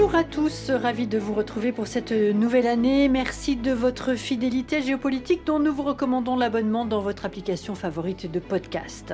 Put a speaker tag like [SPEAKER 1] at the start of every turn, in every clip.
[SPEAKER 1] Bonjour à tous, ravi de vous retrouver pour cette nouvelle année. Merci de votre fidélité géopolitique dont nous vous recommandons l'abonnement dans votre application favorite de podcast.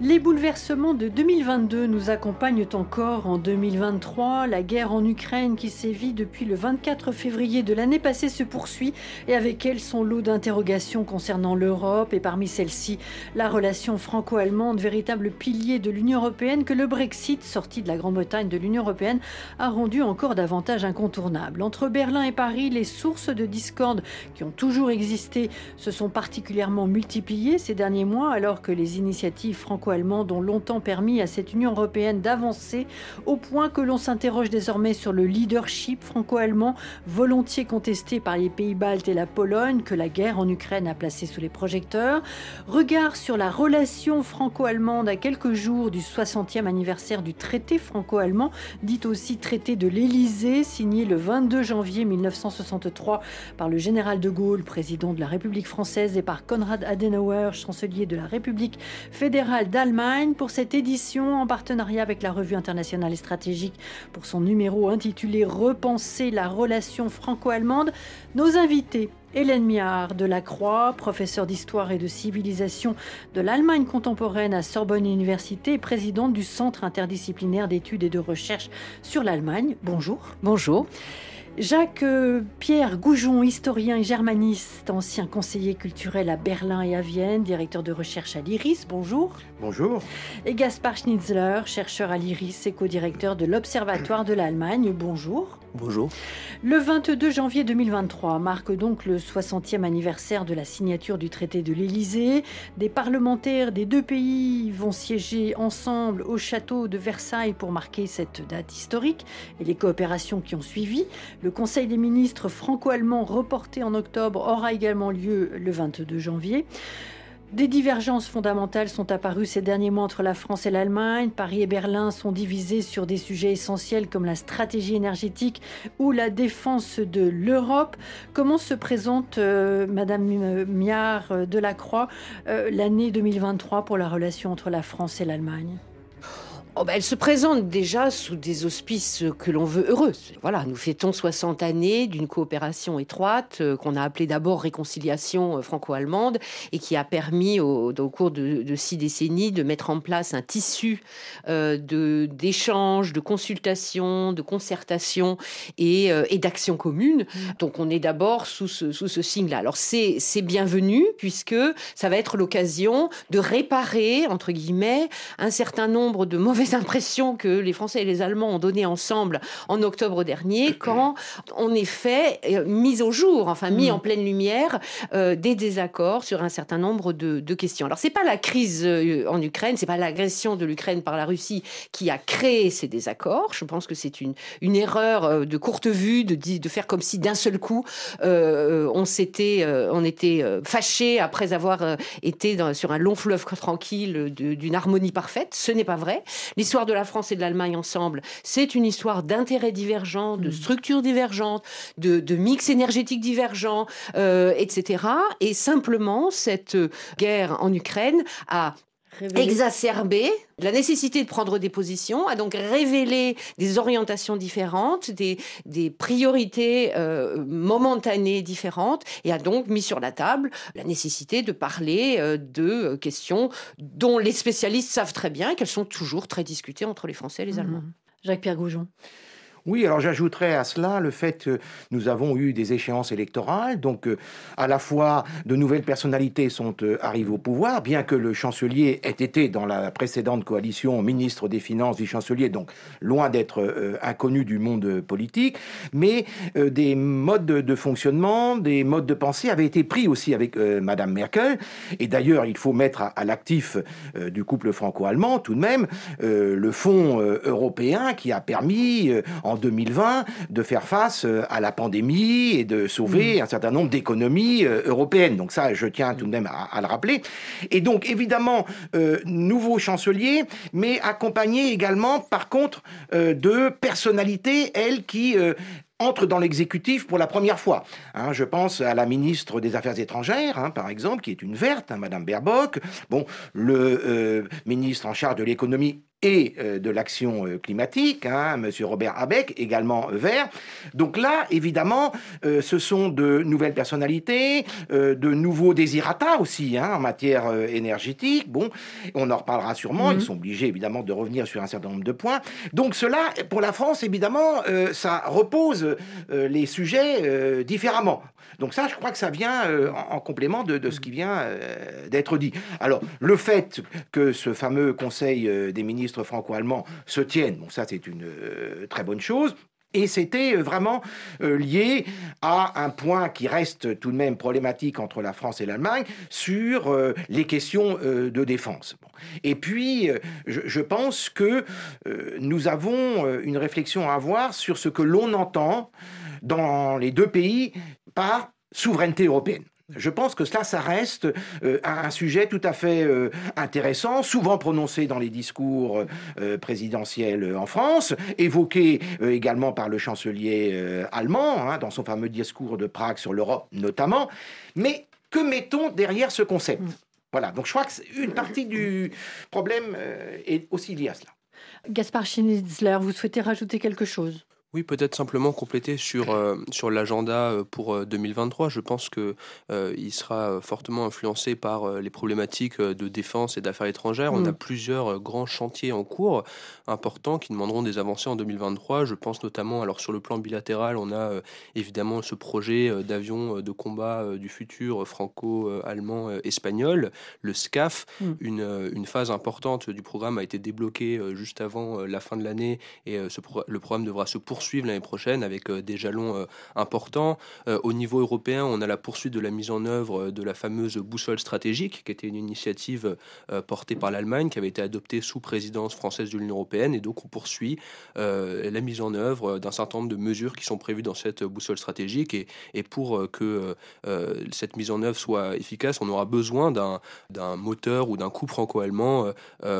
[SPEAKER 1] Les bouleversements de 2022 nous accompagnent encore en 2023. La guerre en Ukraine qui sévit depuis le 24 février de l'année passée se poursuit et avec elle son lot d'interrogations concernant l'Europe et parmi celles-ci la relation franco-allemande, véritable pilier de l'Union européenne que le Brexit, sorti de la Grande-Bretagne de l'Union européenne, a rendu encore davantage incontournable. Entre Berlin et Paris, les sources de discorde qui ont toujours existé se sont particulièrement multipliées ces derniers mois, alors que les initiatives franco-allemandes ont longtemps permis à cette Union européenne d'avancer, au point que l'on s'interroge désormais sur le leadership franco-allemand, volontiers contesté par les pays baltes et la Pologne, que la guerre en Ukraine a placé sous les projecteurs. Regard sur la relation franco-allemande à quelques jours du 60e anniversaire du traité franco-allemand, dit aussi traité de l'Élysée signé le 22 janvier 1963 par le général de Gaulle, président de la République française, et par Konrad Adenauer, chancelier de la République fédérale d'Allemagne, pour cette édition en partenariat avec la Revue internationale et stratégique pour son numéro intitulé Repenser la relation franco-allemande. Nos invités Hélène Miard de la Croix, professeure d'histoire et de civilisation de l'Allemagne contemporaine à Sorbonne Université et présidente du Centre interdisciplinaire d'études et de recherche sur l'Allemagne. Bonjour.
[SPEAKER 2] Bonjour.
[SPEAKER 1] Jacques euh, Pierre Goujon, historien et germaniste, ancien conseiller culturel à Berlin et à Vienne, directeur de recherche à l'IRIS. Bonjour.
[SPEAKER 3] Bonjour.
[SPEAKER 1] Et Gaspard Schnitzler, chercheur à l'IRIS et co-directeur de l'Observatoire de l'Allemagne. Bonjour.
[SPEAKER 4] Bonjour.
[SPEAKER 1] Le 22 janvier 2023 marque donc le 60e anniversaire de la signature du traité de l'Élysée. Des parlementaires des deux pays vont siéger ensemble au château de Versailles pour marquer cette date historique et les coopérations qui ont suivi. Le Conseil des ministres franco-allemand reporté en octobre aura également lieu le 22 janvier. Des divergences fondamentales sont apparues ces derniers mois entre la France et l'Allemagne. Paris et Berlin sont divisés sur des sujets essentiels comme la stratégie énergétique ou la défense de l'Europe. Comment se présente euh, Madame Miard de la Croix euh, l'année 2023 pour la relation entre la France et l'Allemagne?
[SPEAKER 2] Oh ben, elle se présente déjà sous des auspices que l'on veut heureux. Voilà, nous fêtons 60 années d'une coopération étroite euh, qu'on a appelée d'abord réconciliation euh, franco-allemande et qui a permis au, cours de, six décennies de mettre en place un tissu euh, d'échanges, de consultations, de concertation et, et d'action commune. Mmh. Donc on est d'abord sous ce, sous ce signe-là. Alors c'est bienvenu puisque ça va être l'occasion de réparer, entre guillemets, un certain nombre de mauvais impressions que les Français et les Allemands ont données ensemble en octobre dernier, quand on est fait, euh, mis au jour, enfin mis mm. en pleine lumière, euh, des désaccords sur un certain nombre de, questions. Alors c'est pas la crise euh, en Ukraine, c'est pas l'agression de l'Ukraine par la Russie qui a créé ces désaccords. Je pense que c'est une, une erreur de courte vue de, de faire comme si d'un seul coup on s'était, on était fâché après avoir été dans, sur un long fleuve tranquille d'une harmonie parfaite. Ce n'est pas vrai. L'histoire de la France et de l'Allemagne ensemble, c'est une histoire d'intérêts divergents, de mm. structures divergentes, de, mix énergétique divergents, euh, etc. Et simplement, cette guerre en Ukraine a exacerbé la nécessité de prendre des positions, a donc révélé des orientations différentes, des, des priorités euh, momentanées différentes, et a donc mis sur la table la nécessité de parler euh, de questions dont les spécialistes savent très bien qu'elles sont toujours très discutées entre les Français et les mmh. Allemands.
[SPEAKER 1] Jacques-Pierre Goujon.
[SPEAKER 3] Oui, alors j'ajouterais à cela le fait que nous avons eu des échéances électorales, donc euh, à la fois de nouvelles personnalités sont euh, arrivées au pouvoir, bien que le chancelier ait été dans la précédente coalition ministre des Finances du chancelier, donc loin d'être euh, inconnu du monde politique, mais des modes de, fonctionnement, des modes de pensée avaient été pris aussi avec Madame Merkel, et d'ailleurs il faut mettre à, l'actif du couple franco-allemand tout de même le fonds européen qui a permis 2020 de faire face euh, à la pandémie et de sauver mm. un certain nombre d'économies euh, européennes. Donc ça, je tiens tout de même à, le rappeler. Et donc, évidemment, euh, nouveau chancelier, mais accompagné également, par contre, de personnalités, elles, qui entrent dans l'exécutif pour la première fois. Hein, je pense à la ministre des Affaires étrangères, hein, par exemple, qui est une verte, hein, Madame Baerbock. Bon, le ministre en charge de l'économie et euh, de l'action euh, climatique, hein, Monsieur Robert Abeck, également vert. Donc là, évidemment, ce sont de nouvelles personnalités, de nouveaux désirata aussi hein, en matière énergétique. Bon, on en reparlera sûrement. Ils mhm. sont obligés évidemment de revenir sur un certain nombre de points. Donc cela, pour la France, évidemment, ça repose les sujets différemment. Donc ça, je crois que ça vient en, complément de, de, ce qui vient d'être dit. Alors, le fait que ce fameux Conseil des ministres franco-allemands se tiennent. Bon, ça, c'est une euh, très bonne chose. Et c'était euh, vraiment euh, lié à un point qui reste tout de même problématique entre la France et l'Allemagne sur les questions de défense. Et puis, je, pense que nous avons une réflexion à avoir sur ce que l'on entend dans les deux pays par souveraineté européenne. Je pense que cela, ça reste euh, un sujet tout à fait euh, intéressant, souvent prononcé dans les discours euh, présidentiels en France, évoqué également par le chancelier allemand, hein, dans son fameux discours de Prague sur l'Europe notamment. Mais que mettons derrière ce concept? Voilà, donc je crois qu'une partie du problème est aussi liée à cela.
[SPEAKER 1] Gaspard Schnitzler, vous souhaitez rajouter quelque chose?
[SPEAKER 4] Oui, peut-être simplement compléter sur, euh, sur l'agenda euh, pour 2023. Euh, Je pense que il sera fortement influencé par les problématiques de défense et d'affaires étrangères. On a mm. plusieurs grands chantiers en cours importants qui demanderont des avancées en 2023. Je pense notamment, alors sur le plan bilatéral, on a évidemment ce projet d'avion de combat du futur franco-allemand espagnol, le SCAF. Mm. Une, une phase importante du programme a été débloquée juste avant la fin de l'année et ce le programme devra se poursuivre poursuivre l'année prochaine avec euh, des jalons euh, importants. Euh, au niveau européen, on a la poursuite de la mise en œuvre de la fameuse boussole stratégique, qui était une initiative portée par l'Allemagne, qui avait été adoptée sous présidence française de l'Union européenne. Et donc, on poursuit la mise en œuvre d'un certain nombre de mesures qui sont prévues dans cette boussole stratégique. Et, et pour que cette mise en œuvre soit efficace, on aura besoin d'un moteur ou d'un coup franco-allemand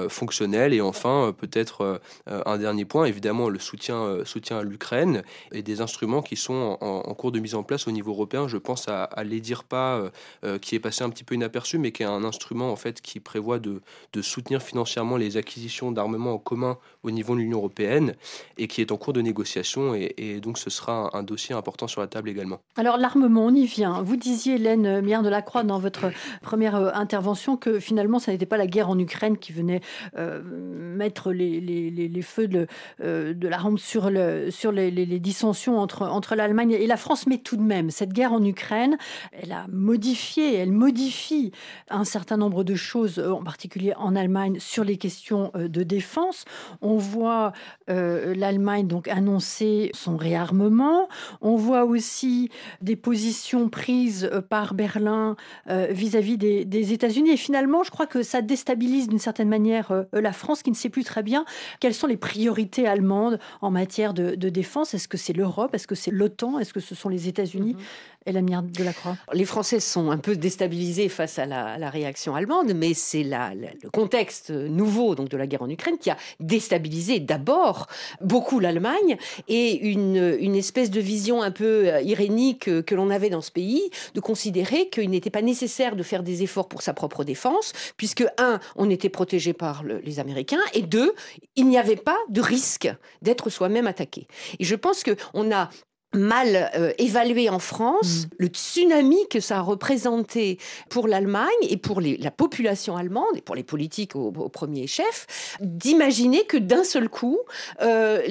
[SPEAKER 4] fonctionnel. Et enfin, peut-être un dernier point, évidemment, le soutien, soutien à l'Ukraine et des instruments qui sont en, cours de mise en place au niveau européen. Je pense à, à l'EDIRPA euh, euh, qui est passé un petit peu inaperçu, mais qui est un instrument en fait qui prévoit de, de soutenir financièrement les acquisitions d'armements en commun au niveau de l'Union européenne et qui est en cours de négociation. Et, donc ce sera un, dossier important sur la table également.
[SPEAKER 1] Alors l'armement, on y vient. Vous disiez, Hélène Mière de la Croix, dans votre première euh, intervention, que finalement, ça n'était pas la guerre en Ukraine qui venait mettre les, les, les, feux de, de la rampe sur le, sur les, dissensions entre, entre l'Allemagne et la France, mais tout de même, cette guerre en Ukraine, elle a modifié, elle modifie un certain nombre de choses, euh, en particulier en Allemagne, sur les questions euh, de défense. On voit euh, l'Allemagne donc annoncer son réarmement. On voit aussi des positions prises par Berlin vis-à-vis des, des États-Unis. Et finalement, je crois que ça déstabilise d'une certaine manière la France, qui ne sait plus très bien quelles sont les priorités allemandes en matière de, de défense? Est-ce que c'est l'Europe? Est-ce que c'est l'OTAN? Est-ce que ce sont les États-Unis? Mhm la de la Croix
[SPEAKER 2] Les Français sont un peu déstabilisés face à la, réaction allemande, mais c'est le contexte nouveau donc de la guerre en Ukraine qui a déstabilisé d'abord beaucoup l'Allemagne et une, espèce de vision un peu euh, irénique que l'on avait dans ce pays de considérer qu'il n'était pas nécessaire de faire des efforts pour sa propre défense, puisque un, on était protégé par les Américains, et deux, il n'y avait pas de risque d'être soi-même attaqué. Et je pense que on a mal euh, évalué en France, mm. le tsunami que ça a représenté pour l'Allemagne et pour la population allemande et pour les politiques au, premier chef, d'imaginer que d'un seul coup, euh,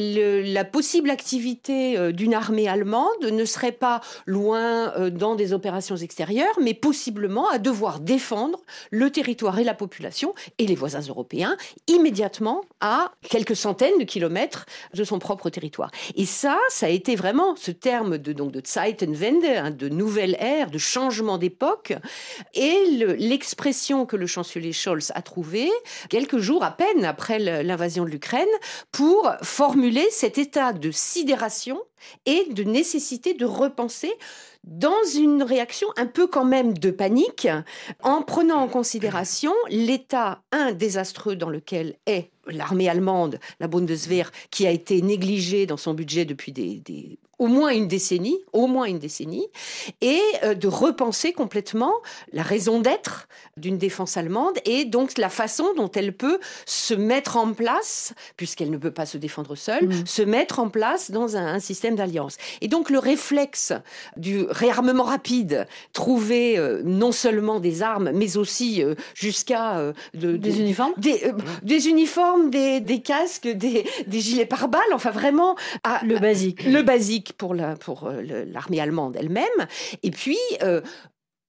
[SPEAKER 2] la possible activité euh, d'une armée allemande ne serait pas loin dans des opérations extérieures, mais possiblement à devoir défendre le territoire et la population et les voisins européens immédiatement à quelques centaines de kilomètres de son propre territoire. Et ça, ça a été vraiment ce terme de, donc, de Zeitenwende, hein, de nouvelle ère, de changement d'époque, et l'expression que le chancelier Scholz a trouvée quelques jours à peine après l'invasion de l'Ukraine pour formuler cet état de sidération et de nécessité de repenser dans une réaction un peu quand même de panique, en prenant en considération l'état, désastreux dans lequel est l'armée allemande, la Bundeswehr, qui a été négligée dans son budget depuis des, au moins une décennie, au moins une décennie, et euh, de repenser complètement la raison d'être d'une défense allemande et donc la façon dont elle peut se mettre en place, puisqu'elle ne peut pas se défendre seule, mmh. se mettre en place dans un, système d'alliance. Et donc le réflexe du réarmement rapide, trouver euh, non seulement des armes, mais aussi euh, jusqu'à
[SPEAKER 1] des, uniformes,
[SPEAKER 2] des, des uniformes, des, des, casques, des, des gilets pare-balles, enfin vraiment
[SPEAKER 1] le basique,
[SPEAKER 2] le basique pour euh, l'armée allemande elle-même. Et puis, euh,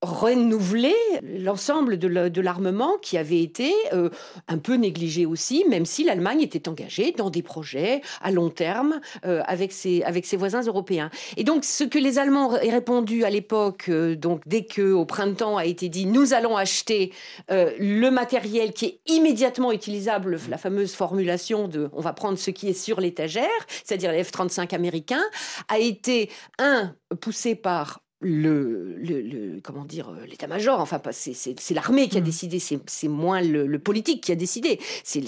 [SPEAKER 2] renouveler l'ensemble de l'armement qui avait été euh, un peu négligé aussi, même si l'Allemagne était engagée dans des projets à long terme avec, ses, avec ses voisins européens. Et donc, ce que les Allemands ont répondu à l'époque, donc dès que au printemps a été dit nous allons acheter le matériel qui est immédiatement utilisable, la fameuse formulation de on va prendre ce qui est sur l'étagère, c'est-à-dire les F-35 américains, a été, un, poussé par le, le, comment dire euh, l'état-major enfin c'est l'armée qui a mmh. décidé c'est moins le, politique qui a décidé c'est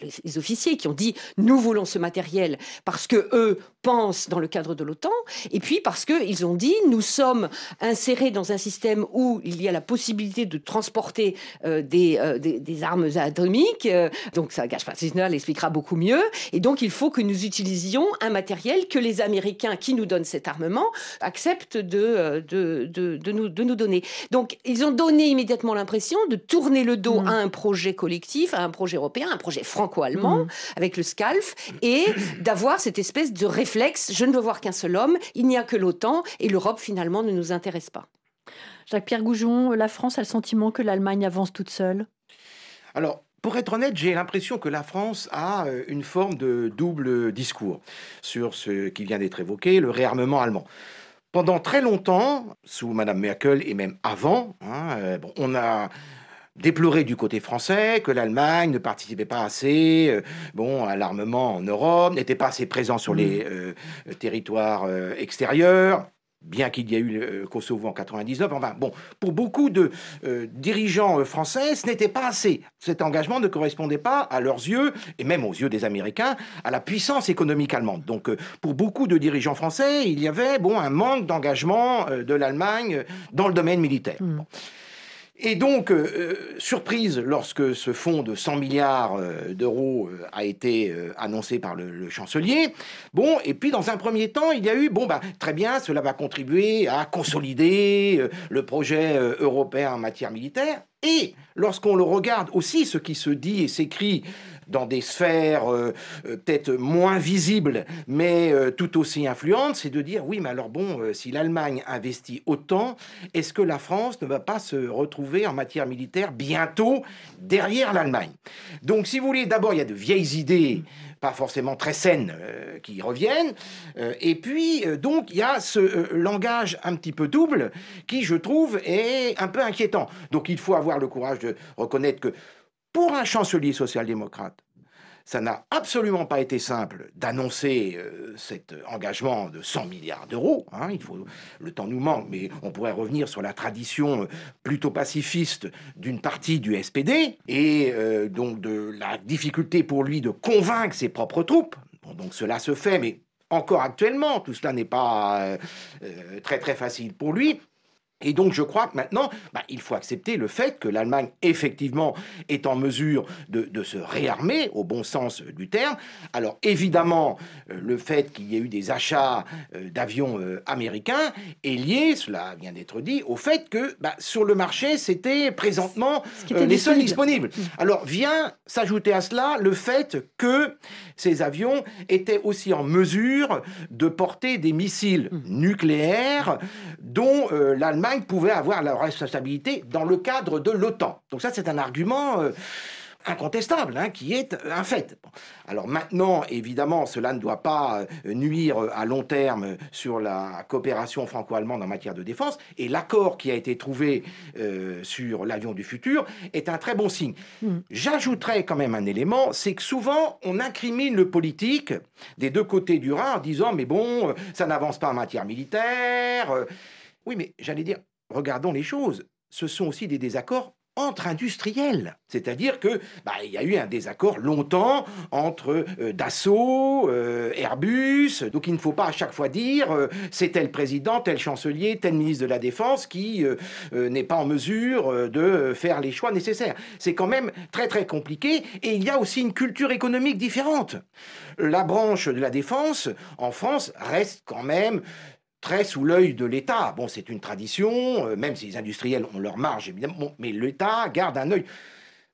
[SPEAKER 2] les, les, officiers qui ont dit nous voulons ce matériel parce que eux pensent dans le cadre de l'OTAN et puis parce que ils ont dit nous sommes insérés dans un système où il y a la possibilité de transporter euh, euh, des, des, armes atomiques donc ça gâche pas l'expliquera beaucoup mieux et donc il faut que nous utilisions un matériel que les Américains qui nous donnent cet armement acceptent de, de, de, nous, de nous donner. Donc, ils ont donné immédiatement l'impression de tourner le dos mmh. à un projet collectif, à un projet européen, un projet franco-allemand, mmh. avec le SCALF, et d'avoir cette espèce de réflexe, je ne veux voir qu'un seul homme, il n'y a que l'OTAN, et l'Europe, finalement, ne nous intéresse pas.
[SPEAKER 1] Jacques-Pierre Goujon, la France a le sentiment que l'Allemagne avance toute seule?
[SPEAKER 3] Alors, pour être honnête, j'ai l'impression que la France a euh, une forme de double discours sur ce qui vient d'être évoqué, le réarmement allemand. Pendant très longtemps, sous Madame Merkel et même avant, hein, euh, on a déploré du côté français que l'Allemagne ne participait pas assez euh, bon, à l'armement en Europe, n'était pas assez présent sur les mmh. euh, territoires extérieurs bien qu'il y ait eu le Kosovo en 99. Enfin, bon, pour beaucoup de euh, dirigeants euh, français, ce n'était pas assez. Cet engagement ne correspondait pas, à leurs yeux, et même aux yeux des Américains, à la puissance économique allemande. Donc, euh, pour beaucoup de dirigeants français, il y avait, bon, un manque d'engagement de l'Allemagne dans le domaine militaire. Mmh. Et donc, euh, euh, surprise lorsque ce fonds de 100 milliards euh, d'euros a été annoncé par le, chancelier. Bon, et puis dans un premier temps, il y a eu, bon, bah, très bien, cela va contribuer à consolider le projet européen en matière militaire. Et lorsqu'on le regarde aussi, ce qui se dit et s'écrit dans des sphères euh, euh, peut-être moins visibles, mais euh, tout aussi influentes, c'est de dire oui, mais alors bon, si l'Allemagne investit autant, est-ce que la France ne va pas se retrouver en matière militaire bientôt derrière l'Allemagne? Donc, si vous voulez, d'abord, il y a de vieilles idées pas forcément très saines qui reviennent. et puis, donc, il y a ce langage un petit peu double qui, je trouve, est un peu inquiétant. Donc, il faut avoir le courage de reconnaître que pour un chancelier social-démocrate, ça n'a absolument pas été simple d'annoncer euh, cet engagement de 100 milliards d'euros. Hein. il faut, le temps nous manque, mais on pourrait revenir sur la tradition euh, plutôt pacifiste d'une partie du SPD et euh, donc de la difficulté pour lui de convaincre ses propres troupes. donc cela se fait, mais encore actuellement, tout cela n'est pas très très facile pour lui. Et donc je crois que maintenant, bah, il faut accepter le fait que l'Allemagne, effectivement, est en mesure de, se réarmer, au bon sens du terme. Alors évidemment, euh, le fait qu'il y ait eu des achats euh, d'avions euh, américains est lié, cela vient d'être dit, au fait que bah, sur le marché, c'était présentement les seuls disponibles. Mmh. Alors vient s'ajouter à cela le fait que ces avions étaient aussi en mesure de porter des missiles mmh. nucléaires dont l'Allemagne pouvaient avoir leur responsabilité dans le cadre de l'OTAN. Donc ça, c'est un argument euh, incontestable, hein, qui est un fait. Alors maintenant, évidemment, cela ne doit pas euh, nuire à long terme sur la coopération franco-allemande en matière de défense, et l'accord qui a été trouvé euh, sur l'avion du futur est un très bon signe. Hmm. J'ajouterais quand même un élément, c'est que souvent on incrimine le politique des deux côtés du Rhin en disant mais bon, ça n'avance pas en matière militaire. Oui, mais j'allais dire, regardons les choses. Ce sont aussi des désaccords entre industriels. C'est-à-dire que bah, il y a eu un désaccord longtemps entre euh, Dassault, euh, Airbus. Donc il ne faut pas à chaque fois dire euh, c'est tel président, tel chancelier, tel ministre de la Défense qui n'est pas en mesure de faire les choix nécessaires. C'est quand même très très compliqué et il y a aussi une culture économique différente. La branche de la défense en France reste quand même très sous l'œil de l'État. Bon, c'est une tradition, euh, même si les industriels ont leur marge, évidemment, mais l'État garde un œil.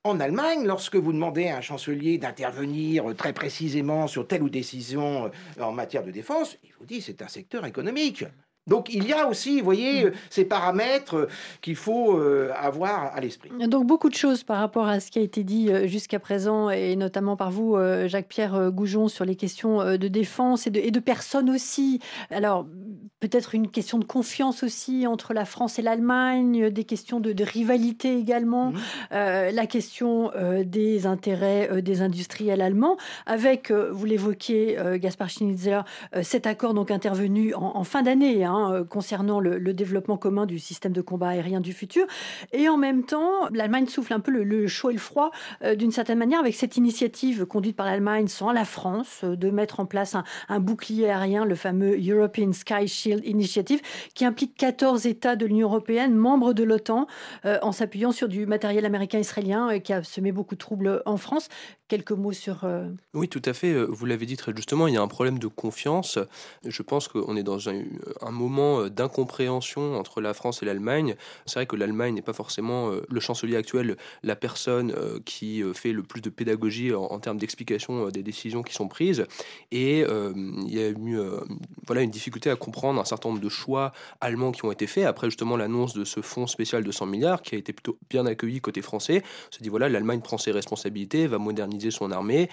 [SPEAKER 3] En Allemagne, lorsque vous demandez à un chancelier d'intervenir très précisément sur telle ou décision euh, en matière de défense, il vous dit c'est un secteur économique. Donc il y a aussi, vous voyez, euh, ces paramètres euh, qu'il faut euh, avoir à l'esprit.
[SPEAKER 1] Donc beaucoup de choses par rapport à ce qui a été dit jusqu'à présent, et notamment par vous, Jacques-Pierre Goujon, sur les questions de défense et de, personnes aussi. Alors peut-être une question de confiance aussi entre la France et l'Allemagne, des questions de, rivalité également, mmh. la question des intérêts des industriels allemands, avec, vous l'évoquiez, Gaspard Schnitzer, cet accord donc intervenu en, en fin d'année. Hein, Hein, euh, concernant le, développement commun du système de combat aérien du futur. Et en même temps, l'Allemagne souffle un peu le, chaud et le froid euh, d'une certaine manière avec cette initiative conduite par l'Allemagne sans la France euh, de mettre en place un, bouclier aérien, le fameux European Sky Shield Initiative, qui implique 14 États de l'Union européenne, membres de l'OTAN, en s'appuyant sur du matériel américain-israélien qui a semé beaucoup de troubles en France. Quelques mots sur...
[SPEAKER 4] Oui, tout à fait. Vous l'avez dit très justement, il y a un problème de confiance. Je pense qu'on est dans un, moment euh, d'incompréhension entre la France et l'Allemagne. C'est vrai que l'Allemagne n'est pas forcément euh, le chancelier actuel, la personne euh, qui fait le plus de pédagogie en, termes d'explication des décisions qui sont prises. Et il y a eu voilà, une difficulté à comprendre un certain nombre de choix allemands qui ont été faits. Après justement l'annonce de ce fonds spécial de 100 milliards qui a été plutôt bien accueilli côté français, on s'est dit voilà, l'Allemagne prend ses responsabilités, va moderniser son armée,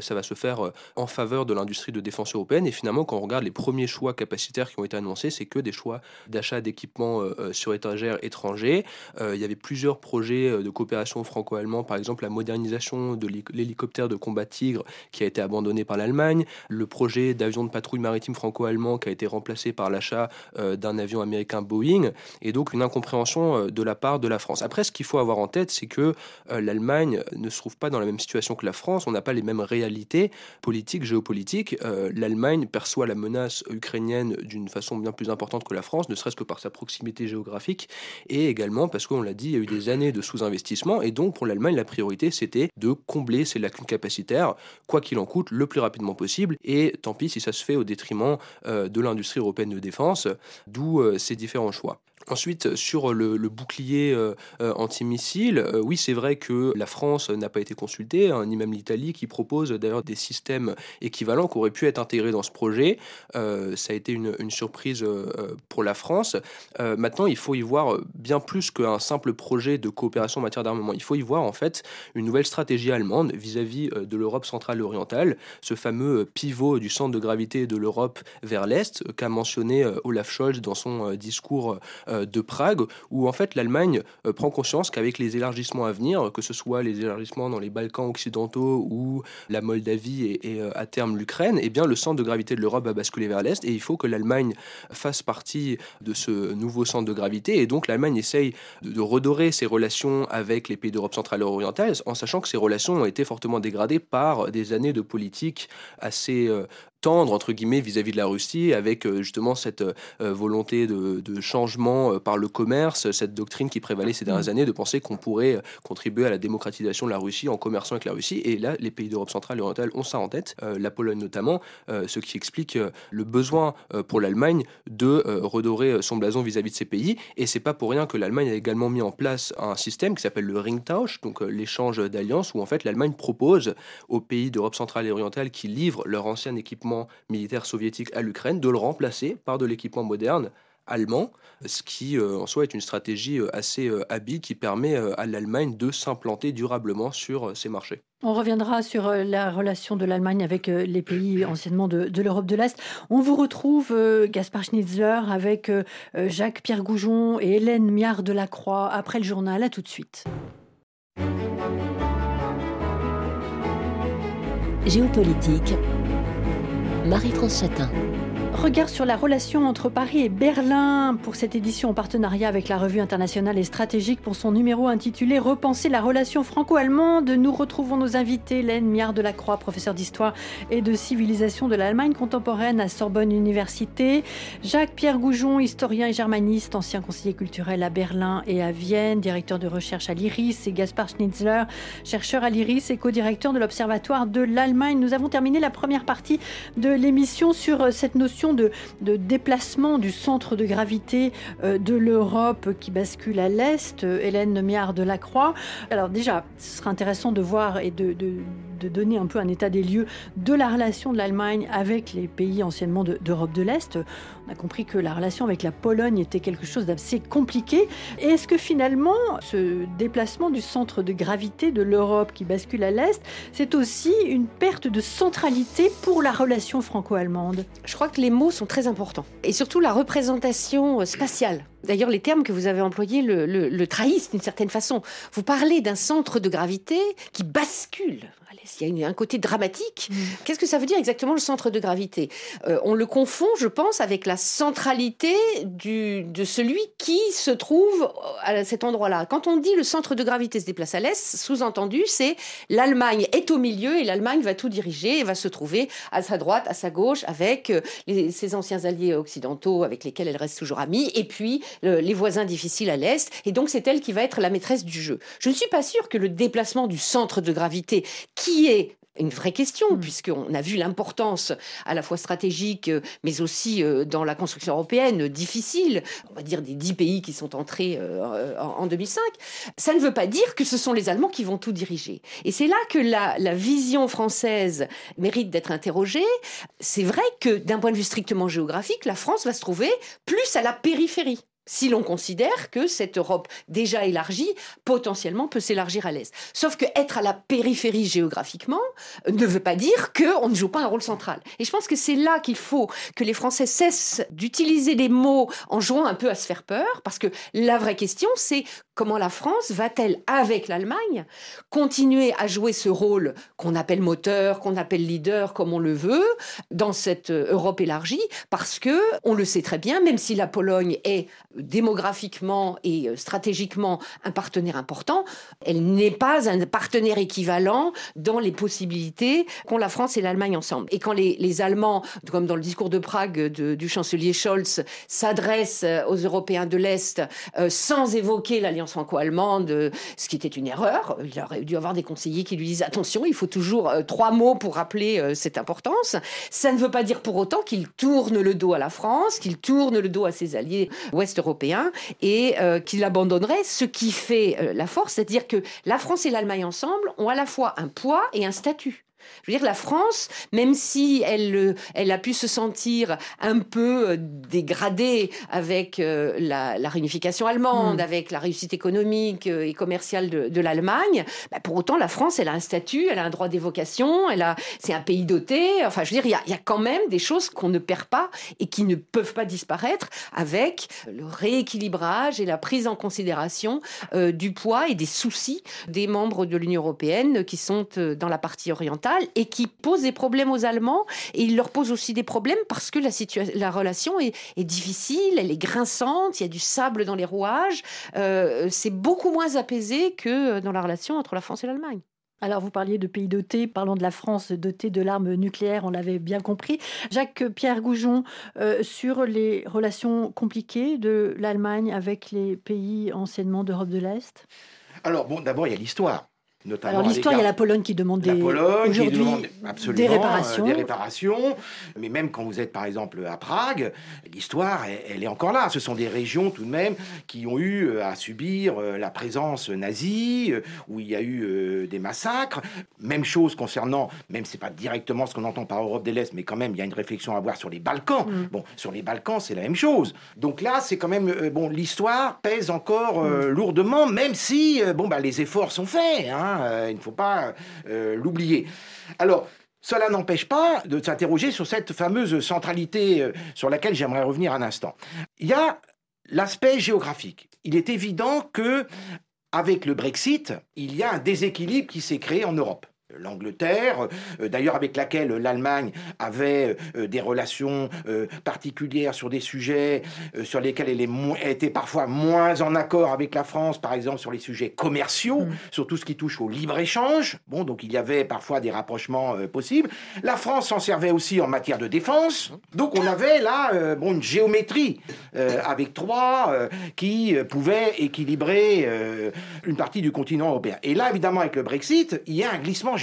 [SPEAKER 4] ça va se faire en faveur de l'industrie de défense européenne. Et finalement, quand on regarde les premiers choix capacitaires qui ont été annoncés, c'est que des choix d'achat d'équipements euh, euh, sur étagères étrangers. Euh, il y avait plusieurs projets de coopération franco-allemand, par exemple la modernisation de l'hélicoptère de combat Tigre qui a été abandonné par l'Allemagne, le projet d'avion de patrouille maritime franco-allemand qui a été remplacé par l'achat d'un avion américain Boeing, et donc une incompréhension de la part de la France. Après, ce qu'il faut avoir en tête, c'est que l'Allemagne ne se trouve pas dans la même situation que la France, on n'a pas les mêmes réalités politiques, géopolitiques. L'Allemagne perçoit la menace ukrainienne d'une façon bien plus importante que la France, ne serait-ce que par sa proximité géographique, et également parce qu'on l'a dit, il y a eu des années de sous-investissement, et donc pour l'Allemagne, la priorité, c'était de combler ses lacunes capacitaires, quoi qu'il en coûte, le plus rapidement possible, et tant pis si ça se fait au détriment euh, de l'industrie européenne de défense, d'où euh, ces différents choix. Ensuite, sur le, bouclier euh, euh, antimissile, euh, oui, c'est vrai que la France n'a pas été consultée, hein, ni même l'Italie, qui propose d'ailleurs des systèmes équivalents qui auraient pu être intégrés dans ce projet. ça a été une, surprise pour la France. maintenant, il faut y voir bien plus qu'un simple projet de coopération en matière d'armement. Il faut y voir en fait une nouvelle stratégie allemande vis-à-vis de l'Europe centrale et orientale, ce fameux pivot du centre de gravité de l'Europe vers l'Est qu'a mentionné Olaf Scholz dans son discours euh, de Prague, où en fait l'Allemagne euh, prend conscience qu'avec les élargissements à venir, que ce soit les élargissements dans les Balkans occidentaux ou la Moldavie et, euh, à terme l'Ukraine, eh bien le centre de gravité de l'Europe va basculer vers l'Est et il faut que l'Allemagne fasse partie de ce nouveau centre de gravité. Et donc l'Allemagne essaye de, redorer ses relations avec les pays d'Europe centrale et orientale, en sachant que ces relations ont été fortement dégradées par des années de politique assez tendre entre guillemets vis-à-vis de la Russie avec euh, justement cette euh, volonté de, changement euh, par le commerce, cette doctrine qui prévalait ces dernières mm. années de penser qu'on pourrait contribuer à la démocratisation de la Russie en commerçant avec la Russie. Et là, les pays d'Europe centrale et orientale ont ça en tête, la Pologne notamment, ce qui explique le besoin pour l'Allemagne de redorer son blason vis-à-vis de ces pays. Et c'est pas pour rien que l'Allemagne a également mis en place un système qui s'appelle le Ringtausch, donc l'échange d'alliances, où en fait l'Allemagne propose aux pays d'Europe centrale et orientale qui livrent leur ancien équipement militaire soviétique à l'Ukraine, de le remplacer par de l'équipement moderne allemand, ce qui euh, en soi est une stratégie euh, assez euh, habile qui permet à l'Allemagne de s'implanter durablement sur ces marchés.
[SPEAKER 1] On reviendra sur la relation de l'Allemagne avec les pays anciennement de, l'Europe de l'Est. On vous retrouve, Gaspard Schnitzler, avec Jacques-Pierre Goujon et Hélène Miard de la Croix après le journal. À tout de suite.
[SPEAKER 5] Géopolitique Marie-France.
[SPEAKER 1] Regard sur la relation entre Paris et Berlin pour cette édition en partenariat avec la revue internationale et stratégique pour son numéro intitulé Repenser la relation franco-allemande. Nous retrouvons nos invités, Hélène Miard de la Croix, professeure d'histoire et de civilisation de l'Allemagne contemporaine à Sorbonne Université, Jacques-Pierre Goujon, historien et germaniste, ancien conseiller culturel à Berlin et à Vienne, directeur de recherche à l'IRIS, et Gaspard Schnitzler, chercheur à l'IRIS et co-directeur de l'Observatoire de l'Allemagne. Nous avons terminé la première partie de l'émission sur cette notion de, déplacement du centre de gravité euh, de l'Europe qui bascule à l'Est, euh, Hélène Miard de la Croix. Alors déjà, ce serait intéressant de voir et de, donner un peu un état des lieux de la relation de l'Allemagne avec les pays anciennement d'Europe de, l'Est. On a compris que la relation avec la Pologne était quelque chose d'assez compliqué. Est-ce que finalement, ce déplacement du centre de gravité de l'Europe qui bascule à l'Est, c'est aussi une perte de centralité pour la relation franco-allemande?
[SPEAKER 2] Je crois que les mots sont très importants. Et surtout la représentation spatiale. D'ailleurs, les termes que vous avez employés le, trahissent d'une certaine façon. Vous parlez d'un centre de gravité qui bascule. Il y a un côté dramatique. Mm. Qu'est-ce que ça veut dire exactement le centre de gravité? Euh, On le confond, je pense, avec la centralité du, de celui qui se trouve à cet endroit-là. Quand on dit le centre de gravité se déplace à l'est, sous-entendu, c'est l'Allemagne est au milieu et l'Allemagne va tout diriger et va se trouver à sa droite, à sa gauche, avec euh, ses anciens alliés occidentaux avec lesquels elle reste toujours amie, et puis les voisins difficiles à l'est. Et donc c'est elle qui va être la maîtresse du jeu. Je ne suis pas sûre que le déplacement du centre de gravité, qui est une vraie question, mm. puisqu'on a vu l'importance à la fois stratégique, euh, mais aussi euh, dans la construction européenne difficile, on va dire des dix pays qui sont entrés euh, en 2005. Ça ne veut pas dire que ce sont les Allemands qui vont tout diriger. Et c'est là que la, la vision française mérite d'être interrogée. C'est vrai que d'un point de vue strictement géographique, la France va se trouver plus à la périphérie si l'on considère que cette Europe déjà élargie potentiellement peut s'élargir à l'est. Sauf que être à la périphérie géographiquement ne veut pas dire qu'on ne joue pas un rôle central. Et je pense que c'est là qu'il faut que les Français cessent d'utiliser des mots en jouant un peu à se faire peur, parce que la vraie question c'est comment la France va-t-elle, avec l'Allemagne, continuer à jouer ce rôle qu'on appelle moteur, qu'on appelle leader, comme on le veut, dans cette Europe élargie, parce que on le sait très bien, même si la Pologne est démographiquement et euh, stratégiquement un partenaire important, elle n'est pas un partenaire équivalent dans les possibilités qu'ont la France et l'Allemagne ensemble. Et quand les, Allemands, comme dans le discours de Prague du chancelier Scholz, s'adressent euh, aux Européens de l'Est euh, sans évoquer l'alliance franco-allemande, ce qui était une erreur, il aurait dû avoir des conseillers qui lui disent attention, il faut toujours trois mots pour rappeler cette importance. Ça ne veut pas dire pour autant qu'il tourne le dos à la France, qu'il tourne le dos à ses alliés ouest européen et euh, qu'il abandonnerait ce qui fait euh, la force, c'est-à-dire que la France et l'Allemagne ensemble ont à la fois un poids et un statut. Je veux dire, la France, même si elle, euh, elle a pu se sentir un peu euh, dégradée avec euh, la, réunification allemande, hmm. avec la réussite économique et commerciale de, l'Allemagne, bah, pour autant, la France, elle a un statut, elle a un droit d'évocation, elle a, c'est un pays doté. Enfin, je veux dire, il y a, quand même des choses qu'on ne perd pas et qui ne peuvent pas disparaître avec le rééquilibrage et la prise en considération du poids et des soucis des membres de l'Union européenne qui sont dans la partie orientale et qui pose des problèmes aux Allemands. Et il leur pose aussi des problèmes parce que la, la relation est, difficile, elle est grinçante, il y a du sable dans les rouages. Euh, c'est beaucoup moins apaisé que dans la relation entre la France et l'Allemagne.
[SPEAKER 1] Alors, vous parliez de pays dotés, parlons de la France dotée de l'arme nucléaire, on l'avait bien compris. Jacques-Pierre Goujon, euh, sur les relations compliquées de l'Allemagne avec les pays anciennement d'Europe de l'Est
[SPEAKER 3] Alors, bon, d'abord, il y a l'histoire.
[SPEAKER 1] Alors l'histoire, il y a la Pologne qui demande des, aujourd'hui des réparations.
[SPEAKER 3] des réparations. Mais même quand vous êtes par exemple à Prague, l'histoire, elle, est encore là. Ce sont des régions tout de même qui ont eu euh, à subir euh, la présence nazie, euh, où il y a eu des massacres. Même chose concernant, même c'est pas directement ce qu'on entend par Europe de l'Est, mais quand même il y a une réflexion à avoir sur les Balkans. Mm. Bon, sur les Balkans, c'est la même chose. Donc là, c'est quand même bon, l'histoire pèse encore mm. lourdement, même si bon bah les efforts sont faits. Hein. Euh, il ne faut pas euh, l'oublier. Alors, cela n'empêche pas de s'interroger sur cette fameuse centralité euh, sur laquelle j'aimerais revenir un instant. Il y a l'aspect géographique. Il est évident que avec le Brexit, il y a un déséquilibre qui s'est créé en Europe. l'Angleterre, euh, d'ailleurs avec laquelle l'Allemagne avait euh, des relations euh, particulières sur des sujets sur lesquels elle, était parfois moins en accord avec la France, par exemple sur les sujets commerciaux, mm. sur tout ce qui touche au libre-échange. Bon, donc il y avait parfois des rapprochements possibles. La France s'en servait aussi en matière de défense. Donc on avait là bon, une géométrie avec trois qui pouvaient équilibrer une partie du continent européen. Et là, évidemment, avec le Brexit, il y a un glissement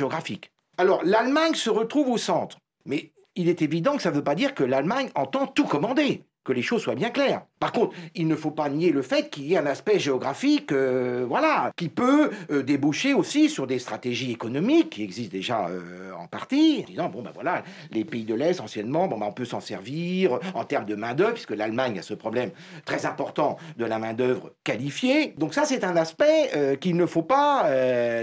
[SPEAKER 3] Alors, l'Allemagne se retrouve au centre. Mais il est évident que ça ne veut pas dire que l'Allemagne entend tout commander. Que les choses soient bien claires. Par contre, il ne faut pas nier le fait qu'il y ait un aspect géographique, euh, voilà, qui peut euh, déboucher aussi sur des stratégies économiques qui existent déjà euh, en partie, disant bon ben voilà, les pays de l'Est anciennement, bon ben on peut s'en servir en termes de main d'œuvre, puisque l'Allemagne a ce problème très important de la main d'œuvre qualifiée. Donc ça, c'est un aspect qu'il ne faut pas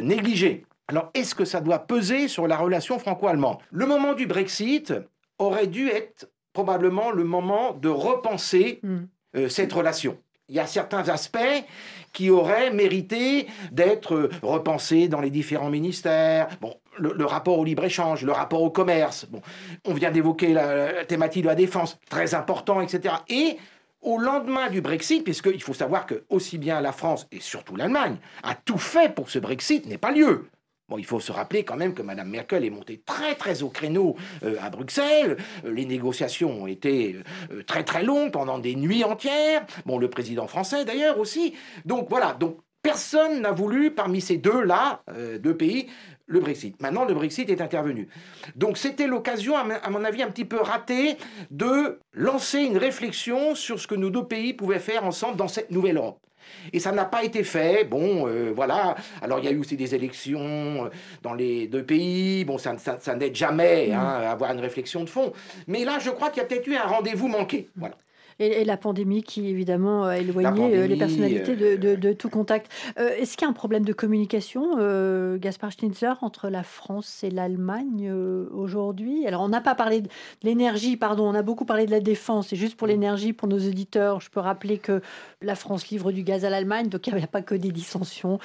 [SPEAKER 3] négliger. Alors, est-ce que ça doit peser sur la relation franco-allemande? Le moment du Brexit aurait dû être probablement le moment de repenser hmm. euh, cette relation. Il y a certains aspects qui auraient mérité d'être euh, repensés dans les différents ministères. Bon, le, rapport au libre-échange, le rapport au commerce. Bon, on vient d'évoquer la, la, thématique de la défense, très important, etc. Et au lendemain du Brexit, puisqu'il faut savoir que aussi bien la France et surtout l'Allemagne a tout fait pour que ce Brexit n'ait pas lieu. Bon, il faut se rappeler quand même que Mme Merkel est montée très très au créneau euh, à Bruxelles. Euh, les négociations ont été euh, très très longues pendant des nuits entières. Bon, le président français d'ailleurs aussi. Donc voilà, donc personne n'a voulu parmi ces deux-là, deux pays, le Brexit. Maintenant, le Brexit est intervenu. Donc c'était l'occasion, à mon avis, un petit peu ratée de lancer une réflexion sur ce que nos deux pays pouvaient faire ensemble dans cette nouvelle Europe. Et ça n'a pas été fait. Bon, euh, voilà. Alors, il y a eu aussi des élections euh, dans les deux pays. Bon, ça, n'aide jamais hein, à avoir une réflexion de fond. Mais là, je crois qu'il y a peut-être eu un rendez-vous manqué. Voilà
[SPEAKER 1] et, la pandémie qui évidemment a éloigné euh, les personnalités de, de, tout contact. Euh, est-ce qu'il y a un problème de communication, euh, Gaspard Schnitzer, entre la France et l'Allemagne aujourd'hui? Alors on n'a pas parlé de l'énergie, pardon, on a beaucoup parlé de la défense. Et juste pour mm. l'énergie, pour nos auditeurs, je peux rappeler que la France livre du gaz à l'Allemagne, donc il n'y a pas que des dissensions.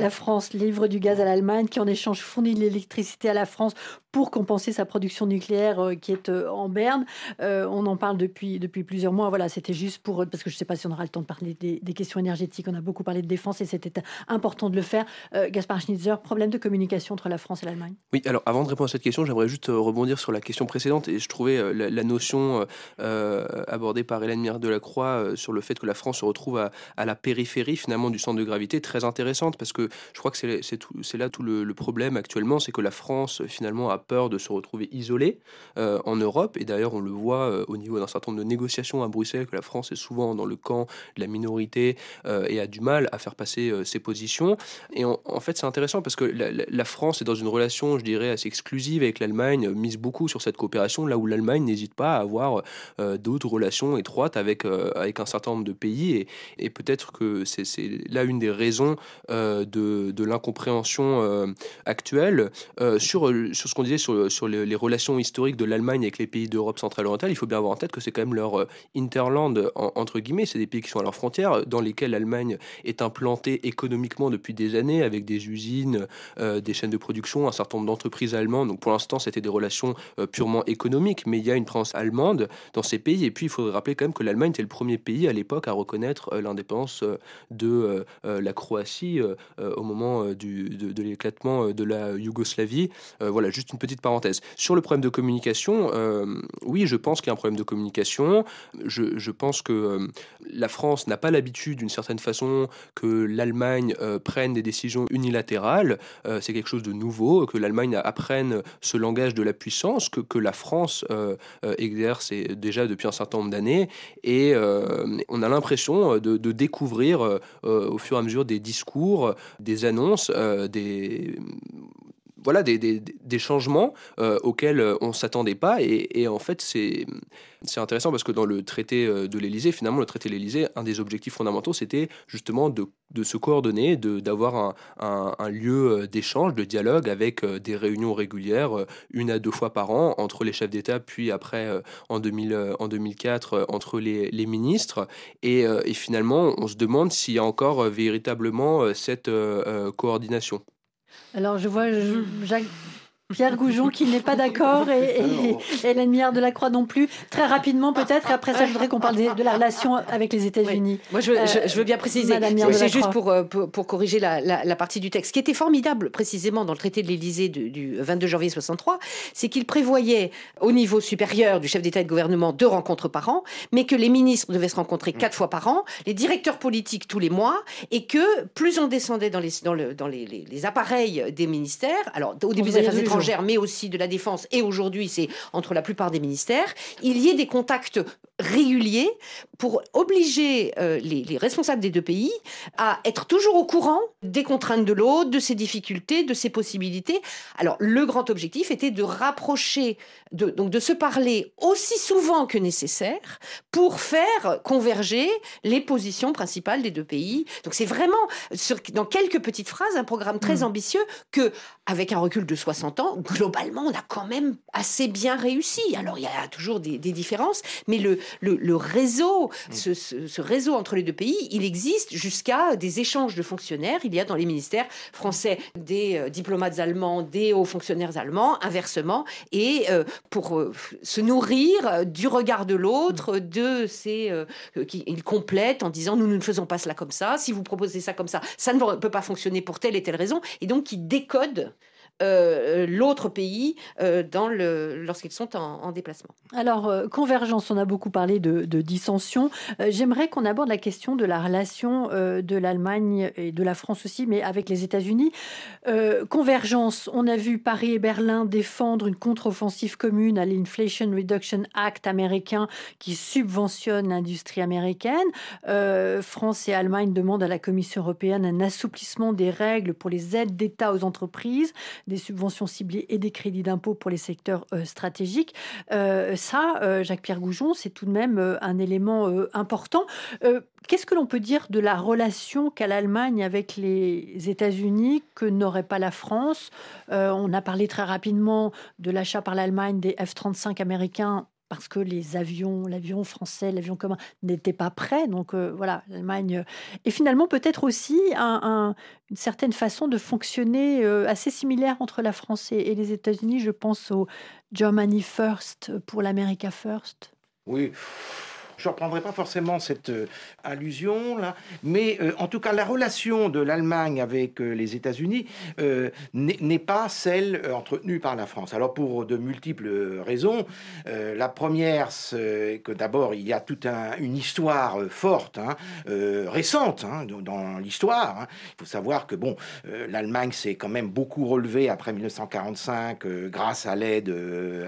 [SPEAKER 1] La France livre du gaz à l'Allemagne qui en échange fournit de l'électricité à la France pour compenser sa production nucléaire qui est en berne. on en parle depuis, depuis plusieurs mois voilà, c'était juste pour parce que je ne sais pas si on aura le temps de parler des, questions énergétiques. On a beaucoup parlé de défense et c'était important de le faire. Euh, Gaspard Schnitzer, problème de communication entre la France et l'Allemagne?
[SPEAKER 4] Oui, alors avant de répondre à cette question, j'aimerais juste euh, rebondir sur la question précédente et je trouvais euh, la, notion abordée par Hélène Mire de la Croix sur le fait que la France se retrouve à, la périphérie finalement du centre de gravité très intéressante parce que je crois que c'est là tout le, problème actuellement, c'est que la France finalement a peur de se retrouver isolée en Europe et d'ailleurs on le voit au niveau d'un certain nombre de négociations à Bruxelles que la France est souvent dans le camp de la minorité euh, et a du mal à faire passer euh, ses positions. Et en, fait, c'est intéressant parce que la, France est dans une relation, je dirais, assez exclusive avec l'Allemagne, mise beaucoup sur cette coopération, là où l'Allemagne n'hésite pas à avoir euh, d'autres relations étroites avec, avec un certain nombre de pays. Et, et peut-être que c'est là une des raisons de, de l'incompréhension actuelle sur, sur ce qu'on disait sur, sur les, relations historiques de l'Allemagne avec les pays d'Europe centrale orientale. Il faut bien avoir en tête que c'est quand même leur Entre guillemets, c'est des pays qui sont à leurs frontières, dans lesquels l'Allemagne est implantée économiquement depuis des années, avec des usines, euh, des chaînes de production, un certain nombre d'entreprises allemandes. Donc pour l'instant, c'était des relations euh, purement économiques, mais il y a une présence allemande dans ces pays. Et puis, il faudrait rappeler quand même que l'Allemagne était le premier pays à l'époque à reconnaître euh, l'indépendance de la Croatie au moment de, l'éclatement de la Yougoslavie. voilà, juste une petite parenthèse. Sur le problème de communication, oui, je pense qu'il y a un problème de communication je, pense que euh, la France n'a pas l'habitude, d'une certaine façon, que l'Allemagne euh, prenne des décisions unilatérales. Euh, c'est quelque chose de nouveau, que l'Allemagne apprenne ce langage de la puissance, que, la France exerce déjà depuis un certain nombre d'années. Et on a l'impression de, découvrir au fur et à mesure des discours, des annonces, des voilà des, des, changements euh, auxquels euh, on ne s'attendait pas. Et, et, en fait, c'est intéressant parce que dans le traité euh, de l'Élysée, finalement, le traité de l'Élysée, un des objectifs fondamentaux, c'était justement de, de, se coordonner, d'avoir un, un, un, lieu d'échange, de dialogue avec des réunions régulières, une à deux fois par an, entre les chefs d'État, puis après, en, 2000, en 2004, entre les, les ministres. Et, et, finalement, on se demande s'il y a encore véritablement cette coordination.
[SPEAKER 1] Alors je vois Jacques Pierre Goujon qui n'est pas d'accord et, et, de la Croix non plus. Très rapidement peut-être, après ça je voudrais qu'on parle de, la relation avec les États-Unis.
[SPEAKER 2] Moi je veux, bien préciser, c'est juste pour, euh, pour, pour, corriger la, la, partie du texte. Ce qui était formidable précisément dans le traité de l'Élysée du, 22 janvier 63, c'est qu'il prévoyait au niveau supérieur du chef d'État et de gouvernement deux rencontres par an, mais que les ministres devaient se rencontrer quatre fois par an, les directeurs politiques tous les mois, et que plus on descendait dans les, dans le, dans les, les, appareils des ministères, alors au début des affaires mais aussi de la défense, et aujourd'hui c'est entre la plupart des ministères, il y ait des contacts réguliers pour obliger euh, les, responsables des deux pays à être toujours au courant des contraintes de l'autre, de ses difficultés, de ses possibilités. Alors le grand objectif était de rapprocher, de, donc de se parler aussi souvent que nécessaire pour faire converger les positions principales des deux pays. Donc c'est vraiment dans quelques petites phrases un programme très mmh. ambitieux que, avec un recul de 60 ans, globalement on a quand même assez bien réussi. Alors il y a toujours des, des différences, mais le, le, réseau, mm. ce, réseau entre les deux pays, il existe jusqu'à des échanges de fonctionnaires. Il y a dans les ministères français des euh, diplomates allemands, des hauts fonctionnaires allemands, inversement, et euh, pour euh, se nourrir du regard de l'autre, mm. de ces qu'il complète en disant nous, nous ne faisons pas cela comme ça. Si vous proposez ça comme ça, ça ne peut pas fonctionner pour telle et telle raison, et donc qui décode euh, l'autre pays euh, lorsqu'ils sont en, déplacement.
[SPEAKER 1] Alors, euh, convergence, on a beaucoup parlé de, dissension. J'aimerais qu'on aborde la question de la relation de l'Allemagne et de la France aussi, mais avec les États-Unis. convergence, on a vu Paris et Berlin défendre une contre-offensive commune à l'Inflation Reduction Act américain qui subventionne l'industrie américaine. France et Allemagne demandent à la Commission européenne un assouplissement des règles pour les aides d'État aux entreprises des subventions ciblées et des crédits d'impôt pour les secteurs euh, stratégiques. Euh, ça, euh, Jacques-Pierre Goujon, c'est tout de même un élément important. Qu'est-ce que l'on peut dire de la relation qu'a l'Allemagne avec les États-Unis que n'aurait pas la France? On a parlé très rapidement de l'achat par l'Allemagne des F-35 américains parce que les avions, l'avion français, l'avion commun n'étaient pas prêts. Donc euh, voilà, l'Allemagne. Euh, et finalement, peut-être aussi une certaine façon de fonctionner euh, assez similaire entre la France et, les États-Unis. Je pense au Germany First pour l'America First.
[SPEAKER 3] Oui. Je ne reprendrai pas forcément cette euh, allusion là, mais euh, en tout cas la relation de l'Allemagne avec euh, les États-Unis n'est pas celle entretenue par la France. Alors pour de multiples raisons. la première, c'est que d'abord il y a toute une histoire forte, hein, récente hein, dans l'histoire. Hein. Il faut savoir que bon, l'Allemagne s'est quand même beaucoup relevée après 1945 grâce à l'aide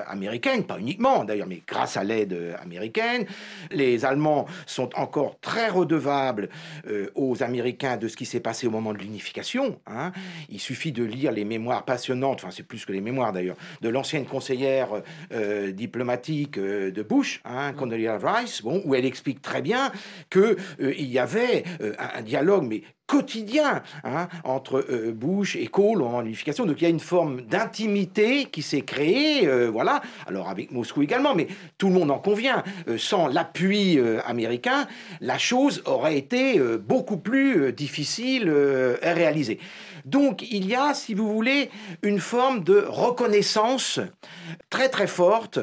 [SPEAKER 3] américaine, pas uniquement d'ailleurs, mais grâce à l'aide américaine. Les Allemands sont encore très redevables euh, aux Américains de ce qui s'est passé au moment de l'unification. Hein. Il suffit de lire les mémoires passionnantes, enfin c'est plus que les mémoires d'ailleurs, de l'ancienne conseillère euh, diplomatique euh, de Bush, hein, Condoleezza Rice, bon, où elle explique très bien qu'il il y avait un dialogue mais quotidien hein, entre euh, Bush et Kohl en unification. Donc il y a une forme d'intimité qui s'est créée, euh, voilà. Alors avec Moscou également, mais tout le monde en convient. Euh, sans l'appui américain, la chose aurait été beaucoup plus difficile à réaliser. Donc il y a, si vous voulez, une forme de reconnaissance très très forte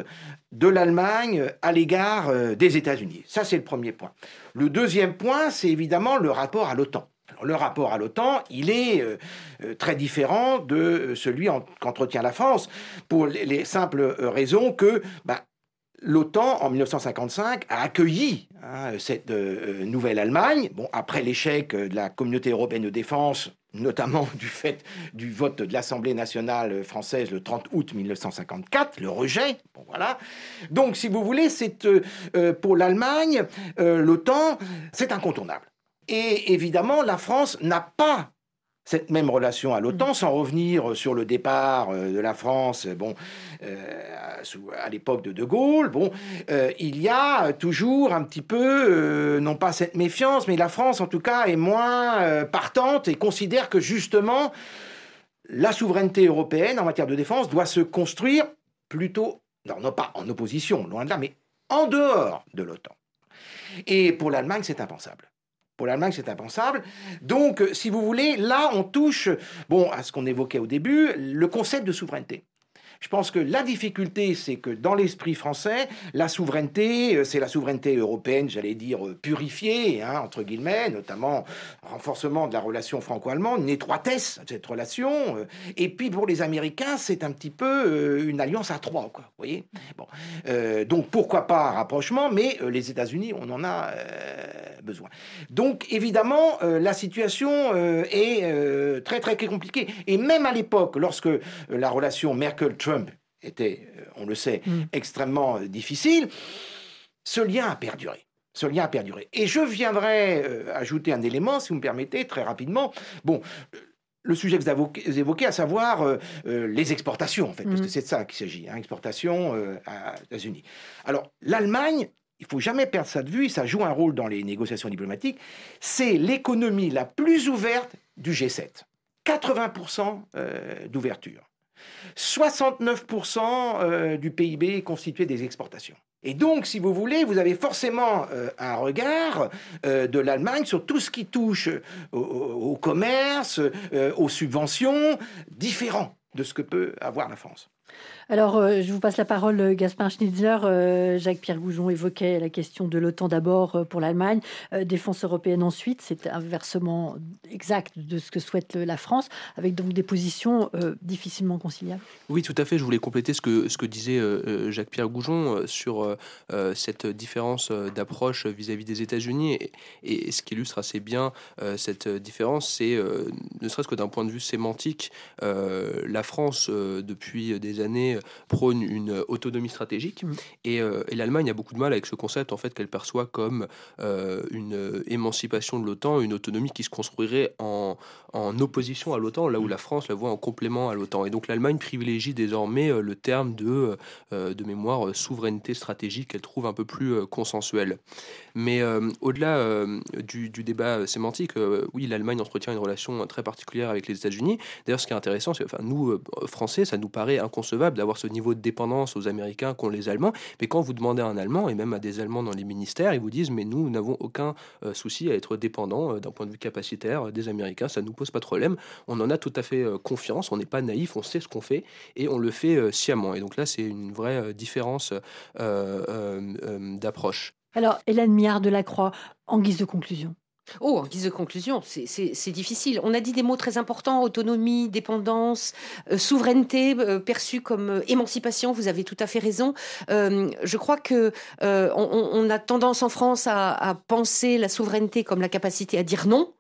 [SPEAKER 3] de l'Allemagne à l'égard des États-Unis. Ça, c'est le premier point. Le deuxième point, c'est évidemment le rapport à l'OTAN le rapport à l'OTAN, il est euh, euh, très différent de euh, celui qu'entretient la France, pour les, simples raisons que bah, l'OTAN, en 1955, a accueilli hein, cette nouvelle Allemagne, bon, après l'échec de la communauté européenne de défense, notamment du fait du vote de l'Assemblée nationale française le 30 août 1954, le rejet. Bon, voilà. Donc, si vous voulez, pour l'Allemagne, l'OTAN, c'est incontournable. Et évidemment, la France n'a pas cette même relation à l'OTAN, mm. sans revenir sur le départ euh, de la France, bon, euh, à l'époque de De Gaulle, bon, euh, il y a toujours un petit peu, non pas cette méfiance, mais la France, en tout cas, est moins partante et considère que justement, la souveraineté européenne en matière de défense doit se construire plutôt, non, non pas en opposition, loin de là, mais en dehors de l'OTAN. Et pour l'Allemagne, c'est impensable. Pour l'Allemagne, c'est impensable. Donc, si vous voulez, là, on touche bon, à ce qu'on évoquait au début, le concept de souveraineté. Je pense que la difficulté, c'est que dans l'esprit français, la souveraineté, euh, c'est la souveraineté européenne, j'allais dire euh, purifiée, hein, entre guillemets, notamment renforcement de la relation franco-allemande, une étroitesse de cette relation. Euh. Et puis pour les Américains, c'est un petit peu une alliance à trois, quoi. Vous voyez bon. Donc pourquoi pas un rapprochement, mais les États-Unis, on en a besoin. Donc évidemment, la situation est très très compliquée. Et même à l'époque, lorsque la relation Merkel-Trump était, euh, on le sait, mm. extrêmement euh, difficile, ce lien a perduré. Ce lien a perduré. Et je viendrai euh, ajouter un élément, si vous me permettez, très rapidement. Bon, le sujet que vous évoquez, à savoir les exportations, en fait, parce que mm. c'est de ça qu'il s'agit, hein, exportations aux États-Unis. Alors, l'Allemagne, il faut jamais perdre ça de vue, ça joue un rôle dans les négociations diplomatiques, c'est l'économie la plus ouverte du G7. 80% d'ouverture. 69% euh, du PIB est constitué des exportations. Et donc, si vous voulez, vous avez forcément euh, un regard euh, de l'Allemagne sur tout ce qui touche au commerce, aux subventions, différent de ce que peut avoir la France.
[SPEAKER 1] Alors, euh, je vous passe la parole, euh, Gaspard Schnitzler. Euh, Jacques-Pierre Goujon évoquait la question de l'OTAN d'abord pour l'Allemagne, défense européenne ensuite. C'est un versement exact de ce que souhaite la France, avec donc des positions difficilement conciliables.
[SPEAKER 4] Oui, tout à fait. Je voulais compléter ce que, ce que disait Jacques-Pierre Goujon sur cette différence d'approche vis-à-vis des États-Unis. Et, ce qui illustre assez bien cette différence, c'est, ne serait-ce que d'un point de vue sémantique, la France, depuis des années, euh, prône une autonomie stratégique. Mm. Euh, et, l'Allemagne a beaucoup de mal avec ce concept en fait qu'elle perçoit comme euh, une émancipation de l'OTAN, une autonomie qui se construirait en, en opposition à l'OTAN, là où mm. la France la voit en complément à l'OTAN. Et donc l'Allemagne privilégie désormais le terme de, de mémoire souveraineté stratégique qu'elle trouve un peu plus consensuel. Mais au-delà du, du, débat sémantique, oui, l'Allemagne entretient une relation très particulière avec les États-Unis. D'ailleurs, ce qui est intéressant, c'est que enfin, nous, Français, ça nous paraît inconcevable d'avoir ce niveau de dépendance aux Américains qu'ont les Allemands. Mais quand vous demandez à un Allemand, et même à des Allemands dans les ministères, ils vous disent, mais nous, n'avons aucun euh, souci à être dépendants euh, d'un point de vue capacitaire euh, des Américains, ça ne nous pose pas de problème. On en a tout à fait confiance, on n'est pas naïf, on sait ce qu'on fait, et on le fait sciemment. Et donc là, c'est une vraie différence d'approche.
[SPEAKER 1] Alors, Hélène Miard de la Croix, en guise de conclusion.
[SPEAKER 2] Oh, en guise de conclusion, c'est difficile. On a dit des mots très importants autonomie, dépendance, euh, souveraineté, euh, perçue comme euh, émancipation. Vous avez tout à fait raison. je crois que on, a tendance en France à penser la souveraineté comme la capacité à dire non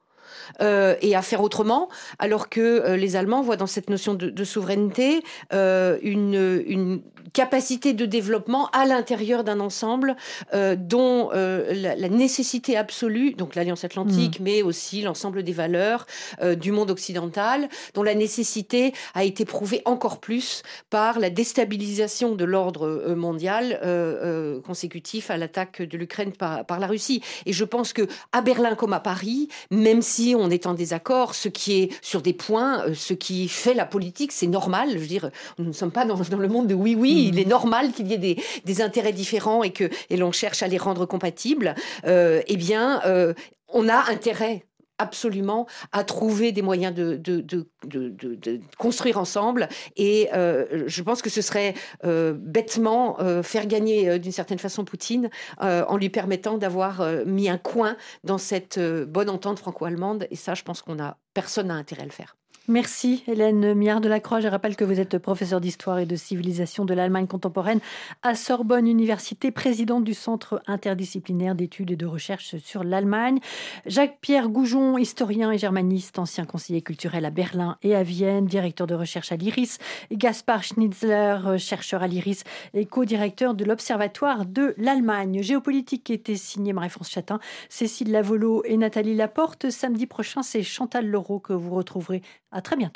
[SPEAKER 2] et à faire autrement, alors que les Allemands voient dans cette notion de, souveraineté une, capacité de développement à l'intérieur d'un ensemble dont la, nécessité absolue, donc l'Alliance Atlantique, mm. mais aussi l'ensemble des valeurs du monde occidental, dont la nécessité a été prouvée encore plus par la déstabilisation de l'ordre mondial consécutif à l'attaque de l'Ukraine par, par la Russie. Et je pense que à Berlin comme à Paris, même si on est en désaccord, ce qui est sur des points, euh, ce qui fait la politique, c'est normal. Je veux dire, nous ne sommes pas dans, le monde de oui, oui, il est normal qu'il y ait des, intérêts différents et que et l'on cherche à les rendre compatibles. Euh, eh bien, euh, on a intérêt absolument à trouver des moyens de, construire ensemble. Et je pense que ce serait bêtement faire gagner d'une certaine façon Poutine en lui permettant d'avoir mis un coin dans cette bonne entente franco-allemande. Et ça, je pense qu'on a personne n'a intérêt à le faire.
[SPEAKER 1] Merci Hélène Miard de. Je rappelle que vous êtes professeure d'histoire et de civilisation de l'Allemagne contemporaine à Sorbonne Université, présidente du Centre interdisciplinaire d'études et de recherche sur l'Allemagne. Jacques-Pierre Goujon, historien et germaniste, ancien conseiller culturel à Berlin et à Vienne, directeur de recherche à l'IRIS. Gaspard Schnitzler, chercheur à l'IRIS et co-directeur de l'Observatoire de l'Allemagne. Géopolitique était signé Marie-France Chatin, Cécile Lavolo et Nathalie Laporte. Samedi prochain, c'est Chantal Leroux que vous retrouverez à très bientôt.